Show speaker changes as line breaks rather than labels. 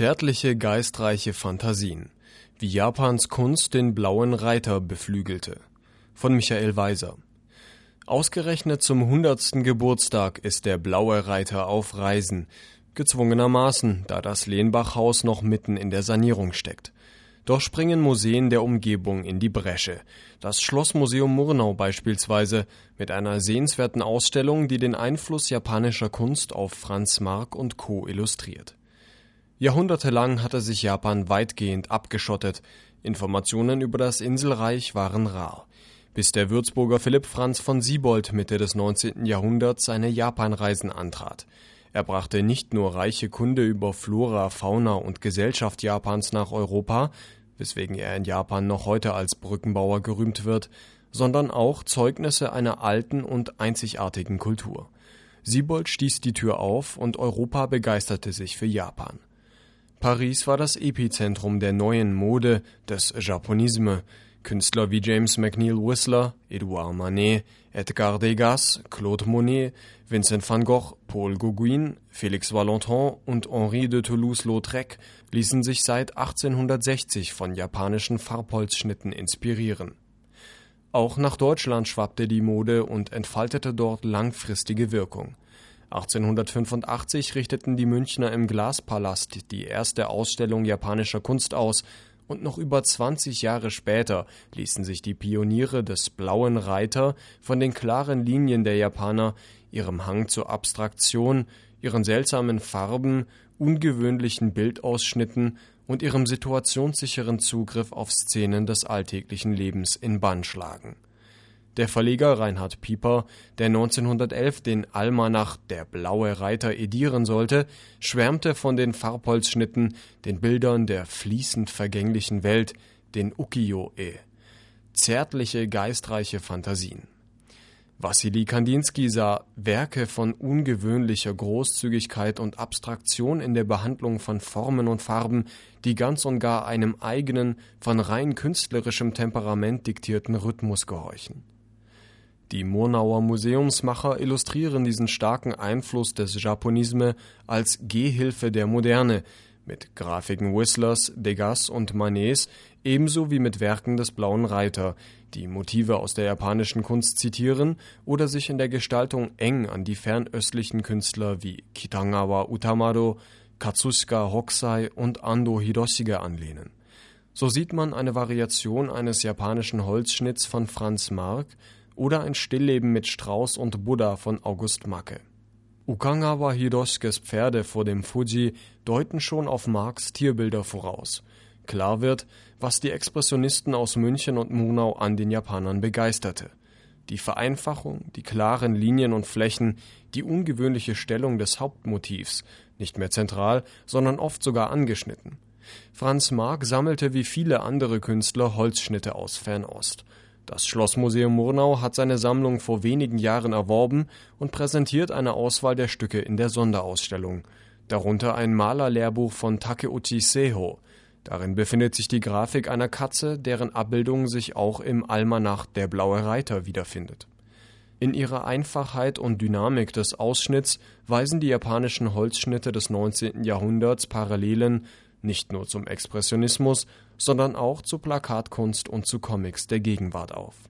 Zärtliche, geistreiche Fantasien. Wie Japans Kunst den blauen Reiter beflügelte. Von Michael Weiser. Ausgerechnet zum hundertsten Geburtstag ist der blaue Reiter auf Reisen. Gezwungenermaßen, da das Lehnbachhaus noch mitten in der Sanierung steckt. Doch springen Museen der Umgebung in die Bresche. Das Schlossmuseum Murnau beispielsweise mit einer sehenswerten Ausstellung, die den Einfluss japanischer Kunst auf Franz Marc und Co. illustriert. Jahrhundertelang hatte sich Japan weitgehend abgeschottet. Informationen über das Inselreich waren rar. Bis der Würzburger Philipp Franz von Siebold Mitte des 19. Jahrhunderts seine Japanreisen antrat. Er brachte nicht nur reiche Kunde über Flora, Fauna und Gesellschaft Japans nach Europa, weswegen er in Japan noch heute als Brückenbauer gerühmt wird, sondern auch Zeugnisse einer alten und einzigartigen Kultur. Siebold stieß die Tür auf und Europa begeisterte sich für Japan. Paris war das Epizentrum der neuen Mode, des Japonisme. Künstler wie James McNeill Whistler, Edouard Manet, Edgar Degas, Claude Monet, Vincent van Gogh, Paul Gauguin, Félix Valentin und Henri de Toulouse-Lautrec ließen sich seit 1860 von japanischen Farbholzschnitten inspirieren. Auch nach Deutschland schwappte die Mode und entfaltete dort langfristige Wirkung. 1885 richteten die Münchner im Glaspalast die erste Ausstellung japanischer Kunst aus, und noch über 20 Jahre später ließen sich die Pioniere des Blauen Reiter von den klaren Linien der Japaner, ihrem Hang zur Abstraktion, ihren seltsamen Farben, ungewöhnlichen Bildausschnitten und ihrem situationssicheren Zugriff auf Szenen des alltäglichen Lebens in Bann schlagen der Verleger Reinhard Pieper, der 1911 den Almanach Der blaue Reiter edieren sollte, schwärmte von den Farbholzschnitten, den Bildern der fließend vergänglichen Welt, den Ukiyo-e. Zärtliche, geistreiche Fantasien. Wassili Kandinsky sah Werke von ungewöhnlicher Großzügigkeit und Abstraktion in der Behandlung von Formen und Farben, die ganz und gar einem eigenen, von rein künstlerischem Temperament diktierten Rhythmus gehorchen. Die Murnauer Museumsmacher illustrieren diesen starken Einfluss des Japonisme als Gehhilfe der Moderne mit Grafiken Whistlers, Degas und Manets ebenso wie mit Werken des Blauen Reiter, die Motive aus der japanischen Kunst zitieren oder sich in der Gestaltung eng an die fernöstlichen Künstler wie Kitagawa Utamaro, Katsushika Hokusai und Ando Hiroshige anlehnen. So sieht man eine Variation eines japanischen Holzschnitts von Franz Marc oder ein Stillleben mit Strauß und Buddha von August Macke. Ukangawa Hiroshikes Pferde vor dem Fuji deuten schon auf Marx Tierbilder voraus. Klar wird, was die Expressionisten aus München und Munau an den Japanern begeisterte. Die Vereinfachung, die klaren Linien und Flächen, die ungewöhnliche Stellung des Hauptmotivs, nicht mehr zentral, sondern oft sogar angeschnitten. Franz Marc sammelte wie viele andere Künstler Holzschnitte aus Fernost. Das Schlossmuseum Murnau hat seine Sammlung vor wenigen Jahren erworben und präsentiert eine Auswahl der Stücke in der Sonderausstellung, darunter ein Malerlehrbuch von Takeuchi Seho. Darin befindet sich die Grafik einer Katze, deren Abbildung sich auch im Almanach Der blaue Reiter wiederfindet. In ihrer Einfachheit und Dynamik des Ausschnitts weisen die japanischen Holzschnitte des 19. Jahrhunderts Parallelen nicht nur zum Expressionismus, sondern auch zu Plakatkunst und zu Comics der Gegenwart auf